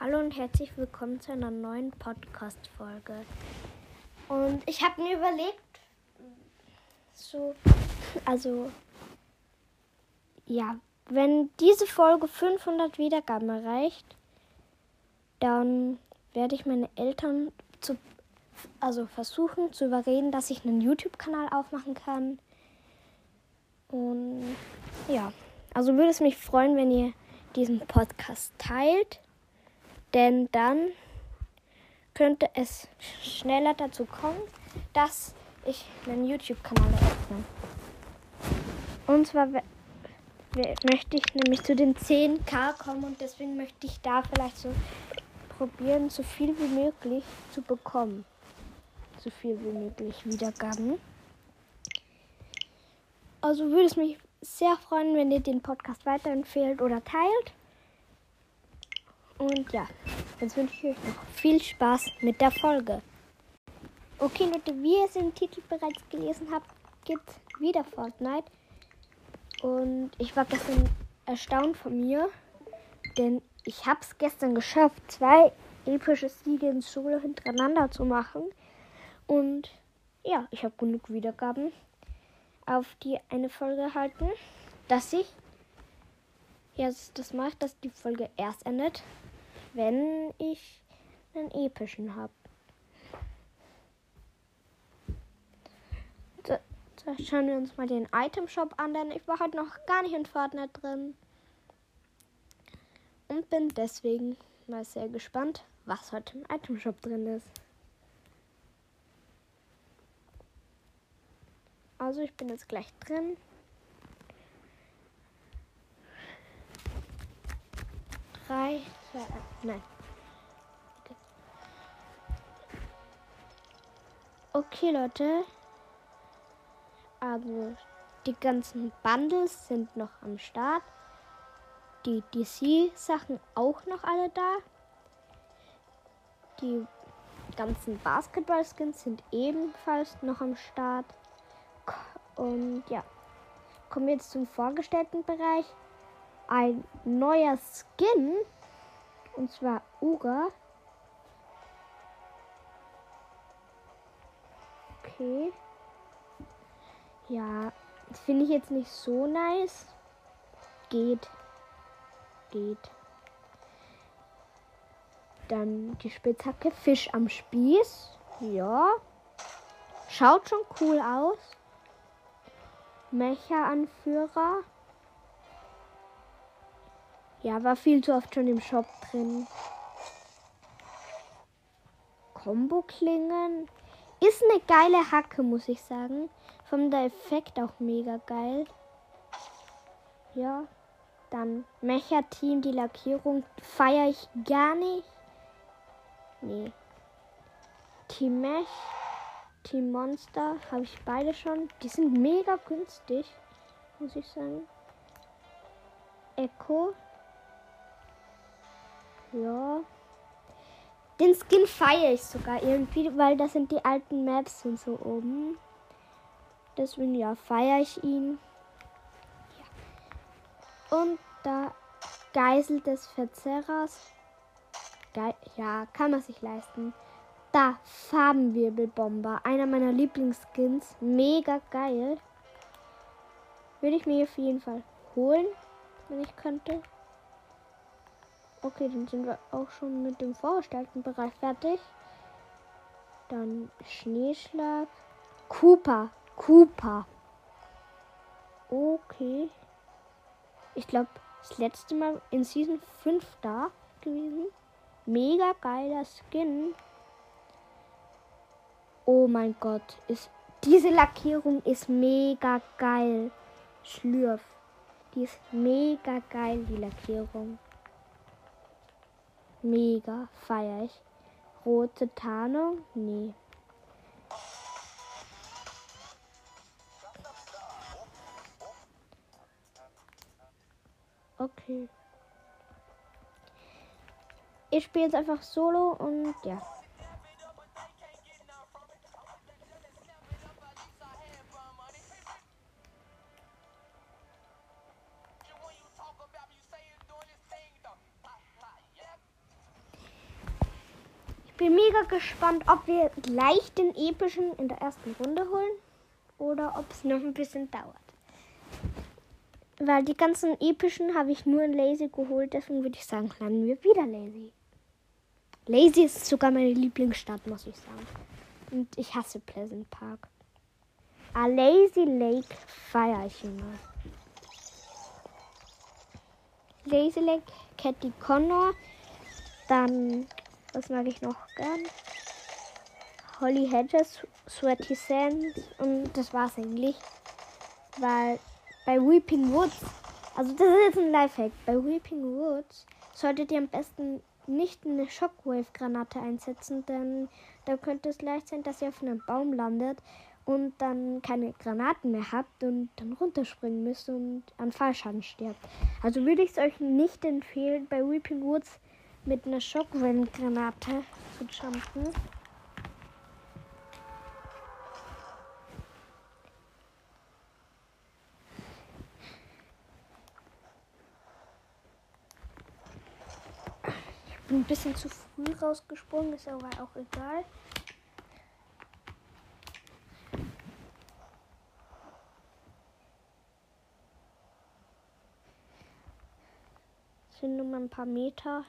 Hallo und herzlich willkommen zu einer neuen Podcast-Folge. Und ich habe mir überlegt, so, also, ja, wenn diese Folge 500 Wiedergaben erreicht, dann werde ich meine Eltern zu, also versuchen zu überreden, dass ich einen YouTube-Kanal aufmachen kann. Und ja, also würde es mich freuen, wenn ihr diesen Podcast teilt, denn dann könnte es schneller dazu kommen, dass ich einen YouTube-Kanal eröffne. Und zwar möchte ich nämlich zu den 10k kommen und deswegen möchte ich da vielleicht so probieren, so viel wie möglich zu bekommen. So viel wie möglich Wiedergaben. Also würde es mich sehr freuen, wenn ihr den Podcast weiterempfehlt oder teilt. Und ja, jetzt wünsche ich euch noch viel Spaß mit der Folge. Okay, Leute, wie ihr es im Titel bereits gelesen habt, gibt es wieder Fortnite. Und ich war gestern erstaunt von mir, denn ich habe es gestern geschafft, zwei epische Siege in Solo hintereinander zu machen. Und ja, ich habe genug Wiedergaben auf die eine Folge halten, dass ich jetzt das mache, dass die Folge erst endet, wenn ich einen epischen habe. So, so, schauen wir uns mal den Item Shop an, denn ich war heute noch gar nicht in Fortnite drin. Und bin deswegen mal sehr gespannt, was heute im Item Shop drin ist. Also ich bin jetzt gleich drin. Drei, zwei, nein. Okay, Leute. Also die ganzen Bundles sind noch am Start. Die DC-Sachen auch noch alle da. Die ganzen Basketball-Skins sind ebenfalls noch am Start. Und ja, kommen wir jetzt zum vorgestellten Bereich. Ein neuer Skin, und zwar Uga. Okay. Ja, finde ich jetzt nicht so nice. Geht. Geht. Dann die Spitzhacke Fisch am Spieß. Ja. Schaut schon cool aus. Mecha-Anführer. Ja, war viel zu oft schon im Shop drin. Combo-Klingen. Ist eine geile Hacke, muss ich sagen. Vom der Effekt auch mega geil. Ja. Dann Mecha-Team, die Lackierung feiere ich gar nicht. Nee. Team Mech. Team Monster habe ich beide schon. Die sind mega günstig, muss ich sagen. Echo. Ja. Den Skin feiere ich sogar irgendwie, weil das sind die alten Maps und so oben. Deswegen ja, feiere ich ihn. Ja. Und da Geisel des Verzerrers. Ge ja, kann man sich leisten. Da, Farbenwirbelbomber. Einer meiner Lieblingsskins. Mega geil. Würde ich mir auf jeden Fall holen, wenn ich könnte. Okay, dann sind wir auch schon mit dem vorgestellten Bereich fertig. Dann Schneeschlag. Cooper. Cooper. Okay. Ich glaube, das letzte Mal in Season 5 da gewesen. Mega geiler Skin. Oh mein Gott, ist diese Lackierung ist mega geil. Schlürf. Die ist mega geil, die Lackierung. Mega feier ich. Rote Tarnung? Nee. Okay. Ich spiele jetzt einfach solo und ja. Bin mega gespannt, ob wir gleich den epischen in der ersten Runde holen oder ob es noch ein bisschen dauert. Weil die ganzen epischen habe ich nur in Lazy geholt, deswegen würde ich sagen, landen wir wieder Lazy. Lazy ist sogar meine Lieblingsstadt, muss ich sagen. Und ich hasse Pleasant Park. A Lazy Lake feiere ich immer. Lazy Lake, Catty Connor. Dann, was mag ich noch gern? Holly Hedges, Sweaty Sands und das war's eigentlich. Weil bei Weeping Woods, also das ist jetzt ein Lifehack, bei Weeping Woods solltet ihr am besten nicht eine Shockwave-Granate einsetzen, denn da könnte es leicht sein, dass ihr auf einem Baum landet und dann keine Granaten mehr habt und dann runterspringen müsst und an Fallschaden stirbt. Also würde ich es euch nicht empfehlen, bei Weeping Woods mit einer Shockwave-Granate zu jumpen. Ich bin ein bisschen zu früh rausgesprungen, ist aber auch egal. sind nur mal ein paar Meter.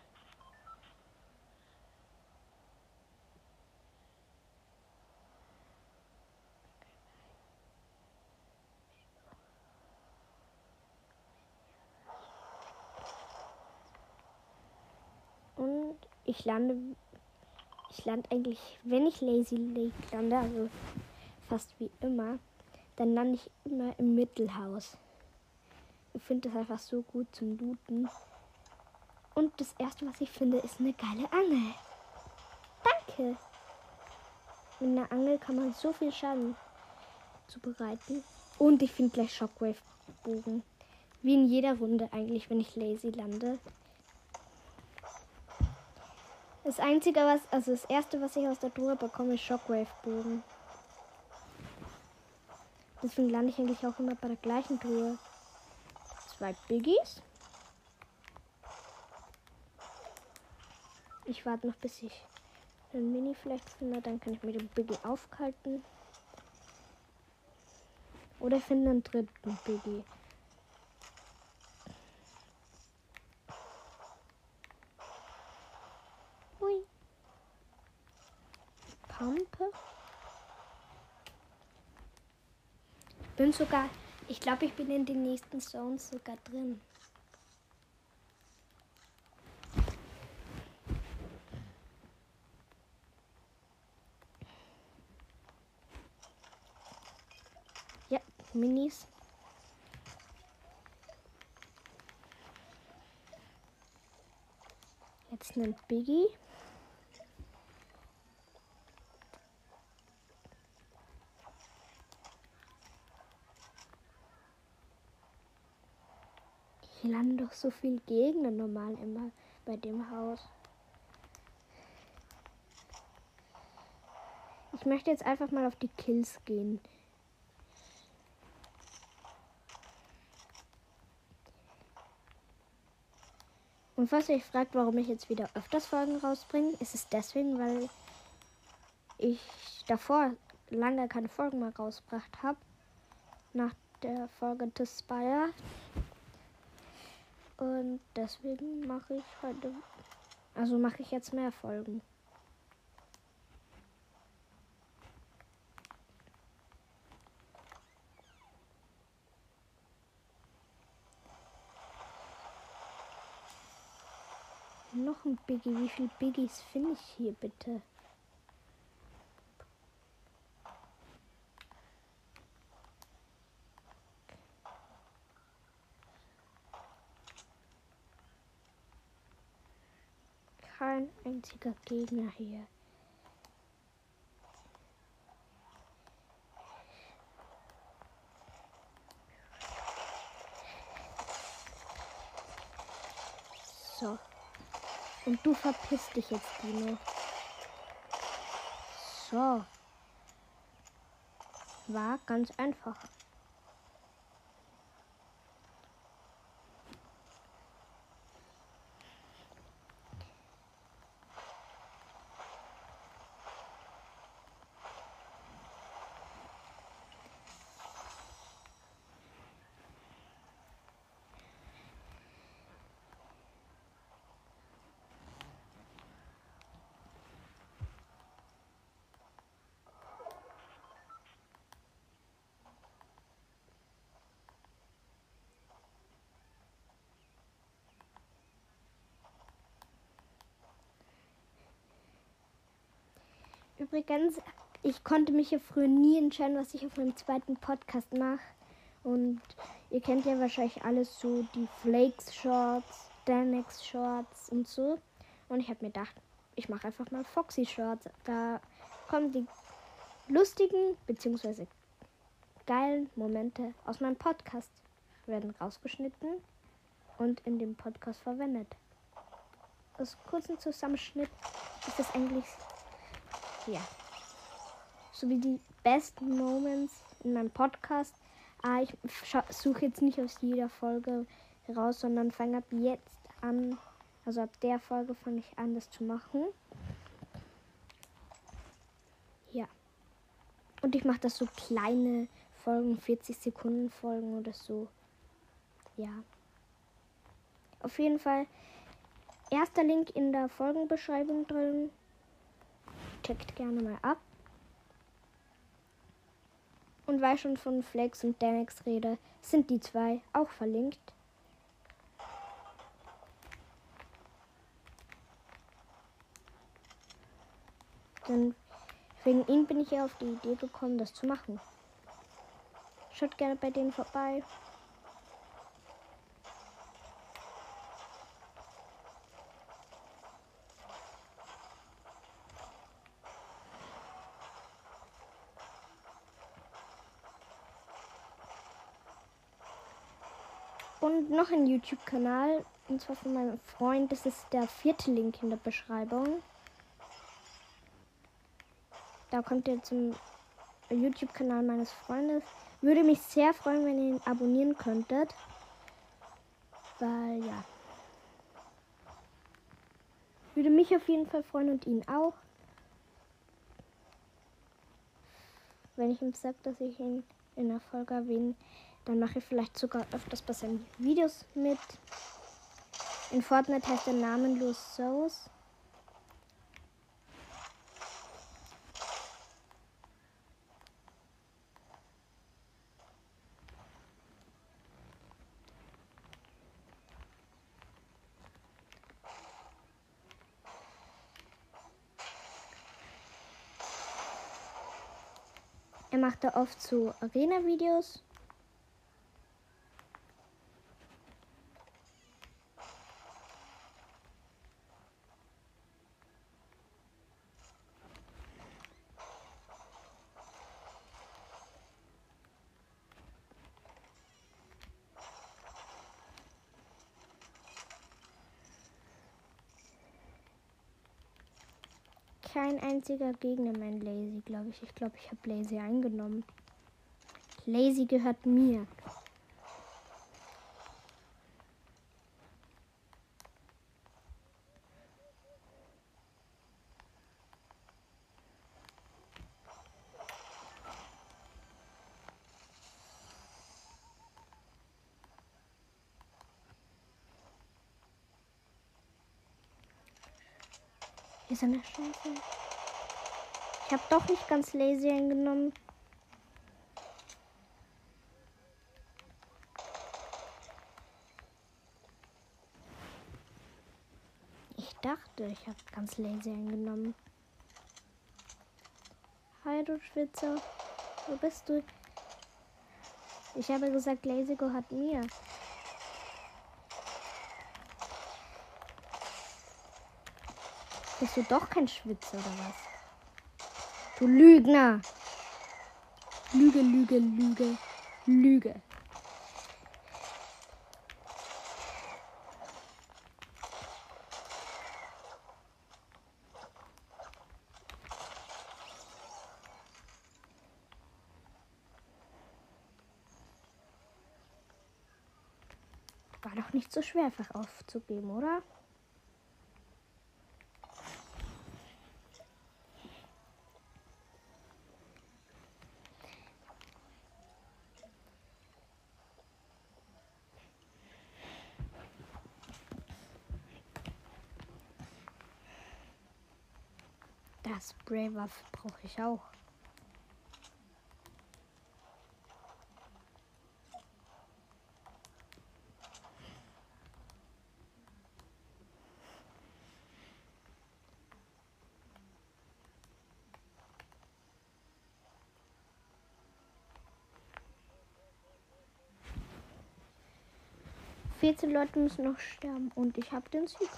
Und ich lande, ich lande eigentlich, wenn ich Lazy Lake lande, also fast wie immer, dann lande ich immer im Mittelhaus. Ich finde das einfach so gut zum Looten. Und das erste, was ich finde, ist eine geile Angel. Danke. Mit einer Angel kann man so viel Schaden zubereiten. Und ich finde gleich Shockwave-Bogen. Wie in jeder Runde eigentlich, wenn ich lazy lande. Das einzige, was, also das erste, was ich aus der Truhe bekomme, ist Shockwave-Bogen. Deswegen lande ich eigentlich auch immer bei der gleichen Truhe. Zwei Biggies. Ich warte noch, bis ich einen Mini vielleicht finde. Dann kann ich mir den Biggie aufkalten. Oder finde einen dritten Biggie. Pampe. Bin sogar, ich glaube, ich bin in den nächsten Zones sogar drin. Minis. Jetzt nimmt Biggie. Hier landen doch so viele Gegner normal immer bei dem Haus. Ich möchte jetzt einfach mal auf die Kills gehen. Und falls ihr euch fragt, warum ich jetzt wieder öfters Folgen rausbringe, ist es deswegen, weil ich davor lange keine Folgen mehr rausgebracht habe. Nach der Folge The Spire. Und deswegen mache ich heute, also mache ich jetzt mehr Folgen. noch ein Biggie. Wie viele Biggies finde ich hier bitte? Kein einziger Gegner hier. So. Und du verpisst dich jetzt, Dino. So. War ganz einfach. Übrigens, ich konnte mich ja früher nie entscheiden, was ich auf meinem zweiten Podcast mache. Und ihr kennt ja wahrscheinlich alles so die Flakes Shorts, Danex Shorts und so. Und ich habe mir gedacht, ich mache einfach mal Foxy Shorts. Da kommen die lustigen bzw. geilen Momente aus meinem Podcast werden rausgeschnitten und in dem Podcast verwendet. Aus kurzen Zusammenschnitt ist das eigentlich ja so wie die besten Moments in meinem Podcast. Ah, ich suche jetzt nicht aus jeder Folge raus, sondern fange ab jetzt an. Also ab der Folge fange ich an, das zu machen. Ja. Und ich mache das so kleine Folgen, 40 Sekunden Folgen oder so. Ja. Auf jeden Fall erster Link in der Folgenbeschreibung drin. Checkt gerne mal ab. Und weil ich schon von Flex und Danex rede, sind die zwei auch verlinkt. Denn wegen ihnen bin ich ja auf die Idee gekommen, das zu machen. Schaut gerne bei denen vorbei. Und noch ein YouTube-Kanal, und zwar von meinem Freund. Das ist der vierte Link in der Beschreibung. Da kommt ihr zum YouTube-Kanal meines Freundes. Würde mich sehr freuen, wenn ihr ihn abonnieren könntet. Weil ja. Würde mich auf jeden Fall freuen und ihn auch. Wenn ich ihm sage, dass ich ihn in der Folge erwähne. Dann mache ich vielleicht sogar öfters bei seinen Videos mit. In Fortnite heißt er namenlos Souls. Er macht da oft so Arena-Videos. Kein einziger Gegner mein Lazy, glaube ich. Ich glaube, ich habe Lazy eingenommen. Lazy gehört mir. Ist eine Scheiße. Ich habe doch nicht ganz lazy eingenommen. Ich dachte, ich habe ganz lazy eingenommen. Hi, du Schwitzer. Wo bist du? Ich habe gesagt, Lazy hat mir. Bist du doch kein Schwitzer oder was? Du Lügner! Lüge, Lüge, Lüge, Lüge. War doch nicht so schwer, einfach aufzugeben, oder? Spraywaffe brauche ich auch. Vierzehn Leute müssen noch sterben und ich habe den Sieg.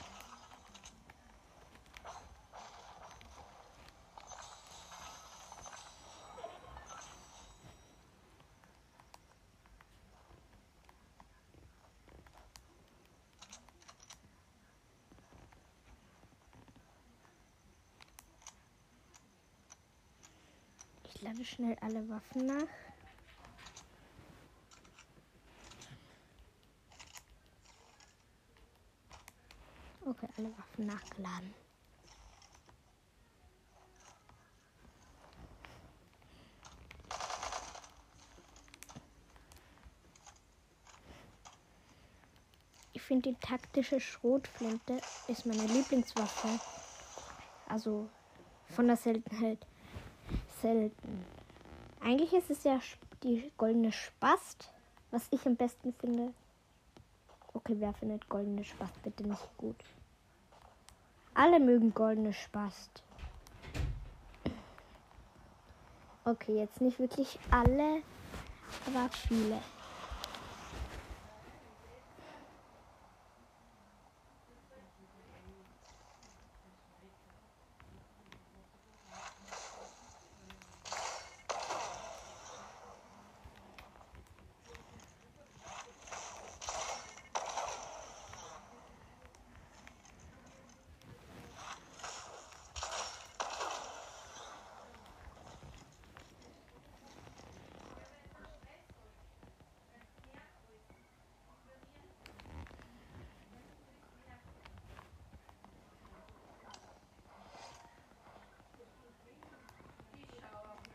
Schnell alle Waffen nach. Okay, alle Waffen nachgeladen. Ich finde die taktische Schrotflinte ist meine Lieblingswaffe. Also von der Seltenheit. Selten. Eigentlich ist es ja die goldene Spast, was ich am besten finde. Okay, wer findet goldene Spast bitte nicht gut? Alle mögen goldene Spast. Okay, jetzt nicht wirklich alle, aber viele.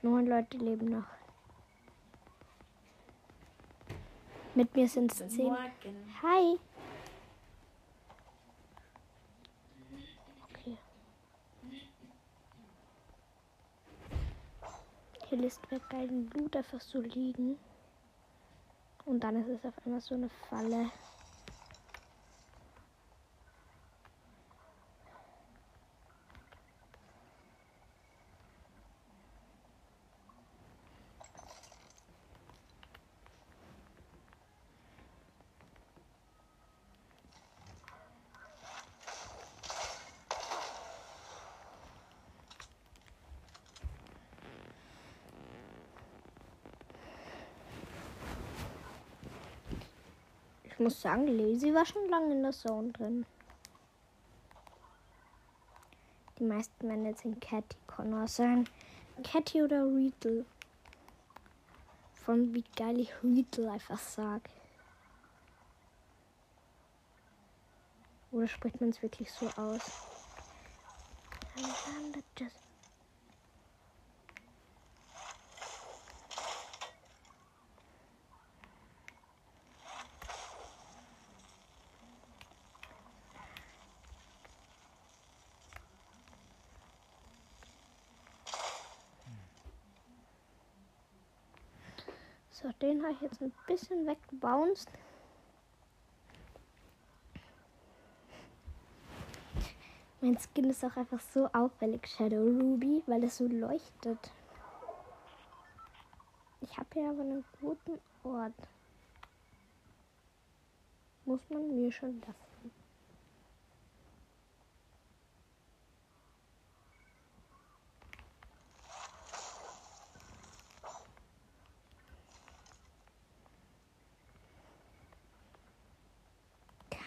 Neun Leute leben noch. Mit mir sind es zehn. Morgen. Hi. Okay. Hier lässt mir kein Blut einfach so liegen. Und dann ist es auf einmal so eine Falle. Muss sagen, Lazy war schon lange in der Zone drin. Die meisten werden jetzt in Catty Connor sein. Catty oder Riedel. Von wie geil ich Riedel einfach sag. Oder spricht man es wirklich so aus? So, den habe ich jetzt ein bisschen weggebounced. Mein Skin ist auch einfach so auffällig, Shadow Ruby, weil es so leuchtet. Ich habe hier aber einen guten Ort. Muss man mir schon lassen.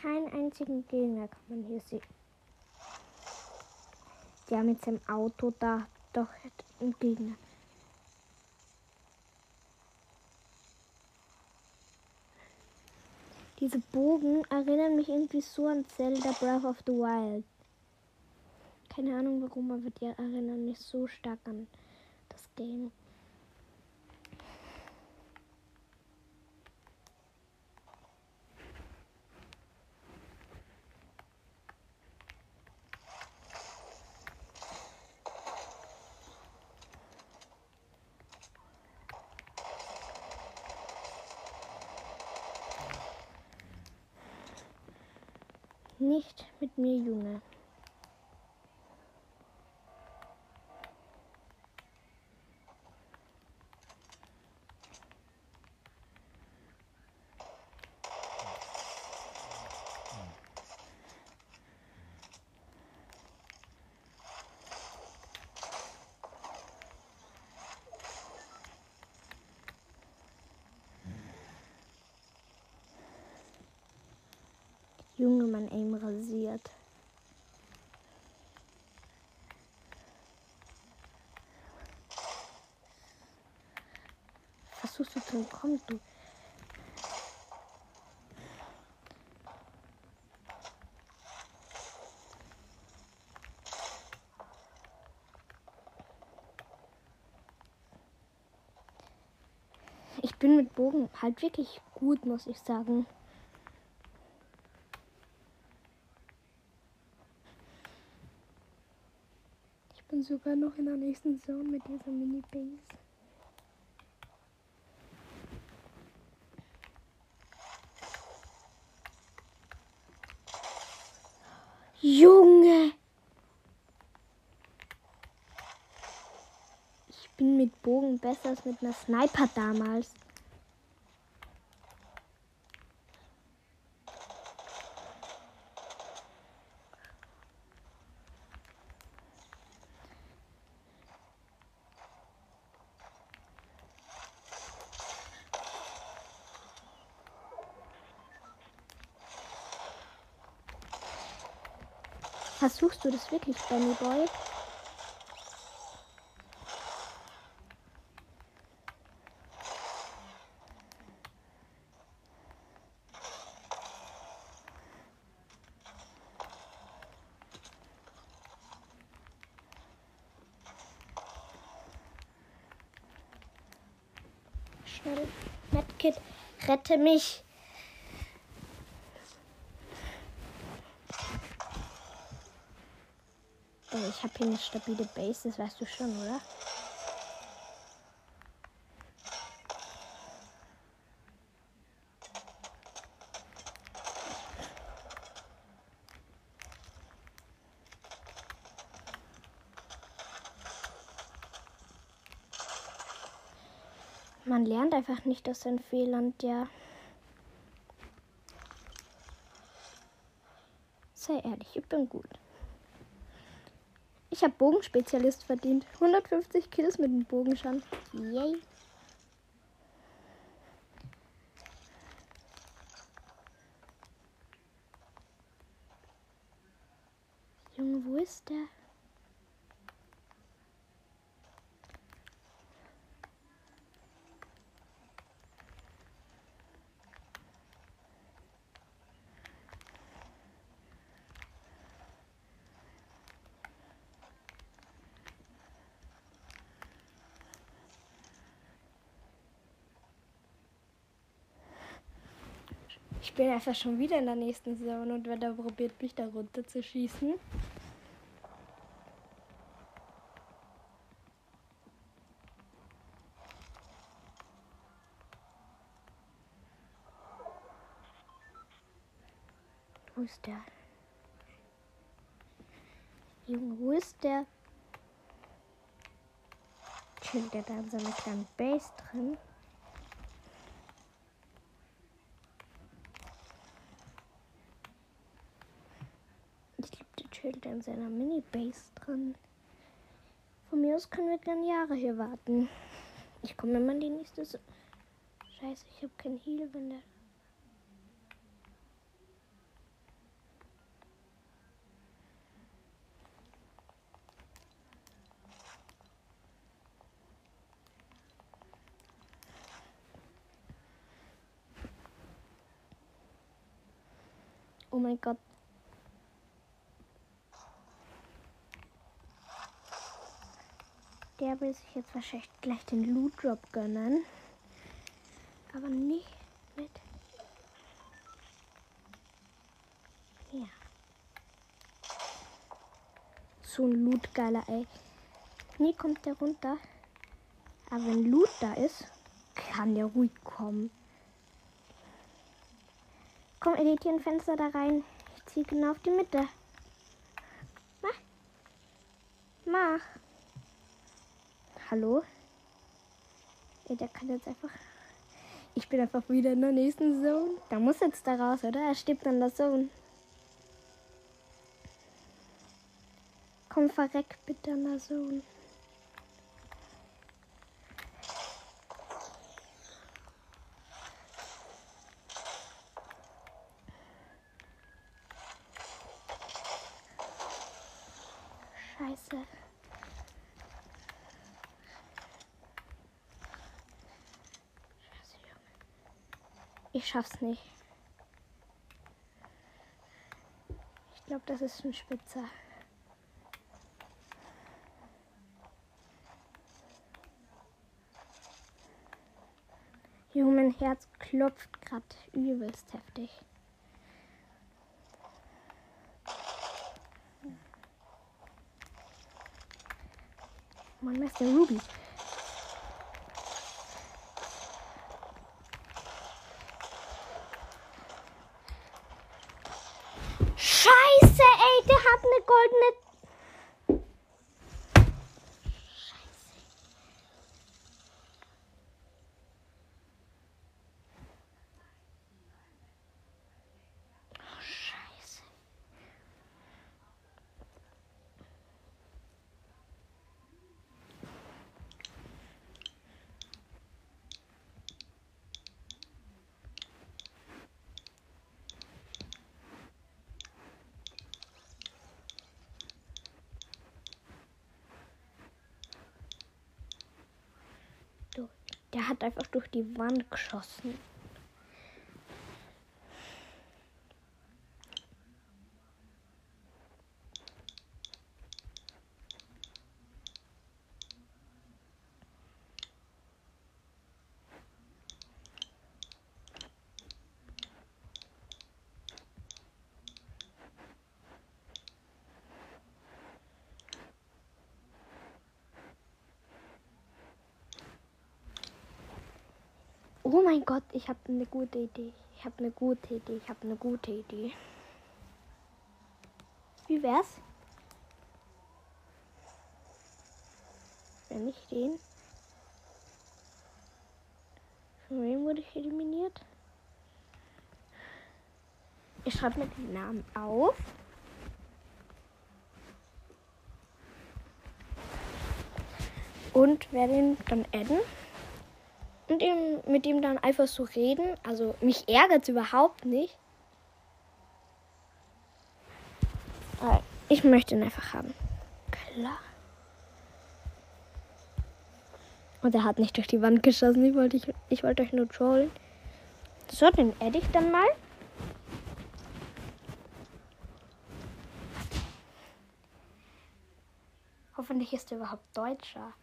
Keinen einzigen Gegner kann man hier sehen. Haben jetzt im Auto da doch einen Gegner. Diese Bogen erinnern mich irgendwie so an Zelda Breath of the Wild. Keine Ahnung warum, aber die erinnern mich so stark an das Game. Nicht mit mir, Junge. Junge, mein Aim rasiert. Versuchst du zu entkommen, du? Ich bin mit Bogen halt wirklich gut, muss ich sagen. Sogar noch in der nächsten Zone mit dieser Mini-Base. Junge! Ich bin mit Bogen besser als mit einer Sniper damals. Versuchst du das wirklich, Benny Boy? Schnell, Medkit, rette mich. Eine stabile Base, das weißt du schon, oder? Man lernt einfach nicht aus seinen Fehlern, ja. Sei ehrlich, ich bin gut. Ich habe Bogenspezialist verdient. 150 Kills mit dem Bogenschan. Yay. Junge, wo ist der? Ich bin einfach schon wieder in der nächsten Zone und wenn er probiert, mich da runter zu schießen. Wo ist der? Junge, wo ist der? Chillt der da in so einer kleinen Base drin? Ich chillt in seiner Mini-Base drin. Von mir aus können wir gerne Jahre hier warten. Ich komme immer in die nächste. So Scheiße, ich habe kein Heal, wenn der. Oh mein Gott. Der will sich jetzt wahrscheinlich gleich den Loot Drop gönnen. Aber nicht mit. Ja. So ein Loot geiler, ey. Nie kommt der runter. Aber wenn Loot da ist, kann der ruhig kommen. Komm, editieren Fenster da rein. Ich ziehe genau auf die Mitte. Mach. Mach hallo? Ja, der kann jetzt einfach. Ich bin einfach wieder in der nächsten Zone. Da muss jetzt da raus, oder? Er stirbt an der Zone. Komm, verreck bitte an der Zone. Scheiße. Ich schaff's nicht. Ich glaube, das ist ein Spitzer. Junge, mein Herz klopft gerade übelst heftig. Mann, Meister Ruby. Scheiße, ey, der hat eine goldene. Scheiße. Oh, Scheiße. Du, Der hat einfach durch die Wand geschossen. Oh mein Gott, ich habe eine gute Idee. Ich habe eine gute Idee. Ich habe eine gute Idee. Wie wär's? Wenn ich den. Von wem wurde ich eliminiert? Ich schreibe mir den Namen auf. Und werde ihn dann adden und ihm, mit ihm dann einfach so reden. Also mich ärgert es überhaupt nicht. Aber ich möchte ihn einfach haben. Klar. Und er hat nicht durch die Wand geschossen. Ich wollte, ich, ich wollte euch nur trollen. So, den adde ich dann mal. Hoffentlich ist er überhaupt Deutscher.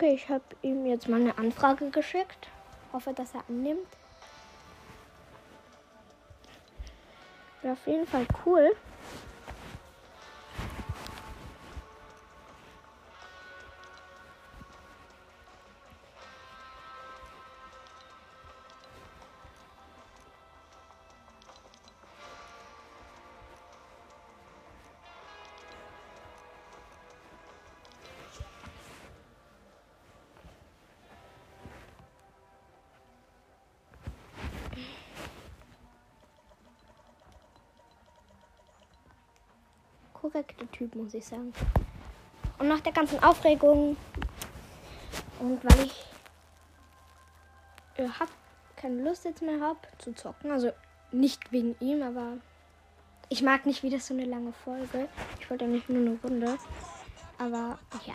Okay, ich habe ihm jetzt mal eine Anfrage geschickt. Hoffe, dass er annimmt. Wäre auf jeden Fall cool. Korrekter Typ, muss ich sagen. Und nach der ganzen Aufregung und weil ich äh, hab keine Lust jetzt mehr habe zu zocken, also nicht wegen ihm, aber ich mag nicht wieder so eine lange Folge. Ich wollte nicht nur eine Runde, aber ja.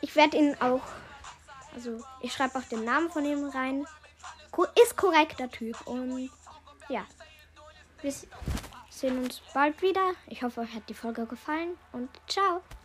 Ich werde ihn auch, also ich schreibe auch den Namen von ihm rein. Ko ist korrekter Typ und ja. Bis sehen uns bald wieder. Ich hoffe, euch hat die Folge gefallen und ciao.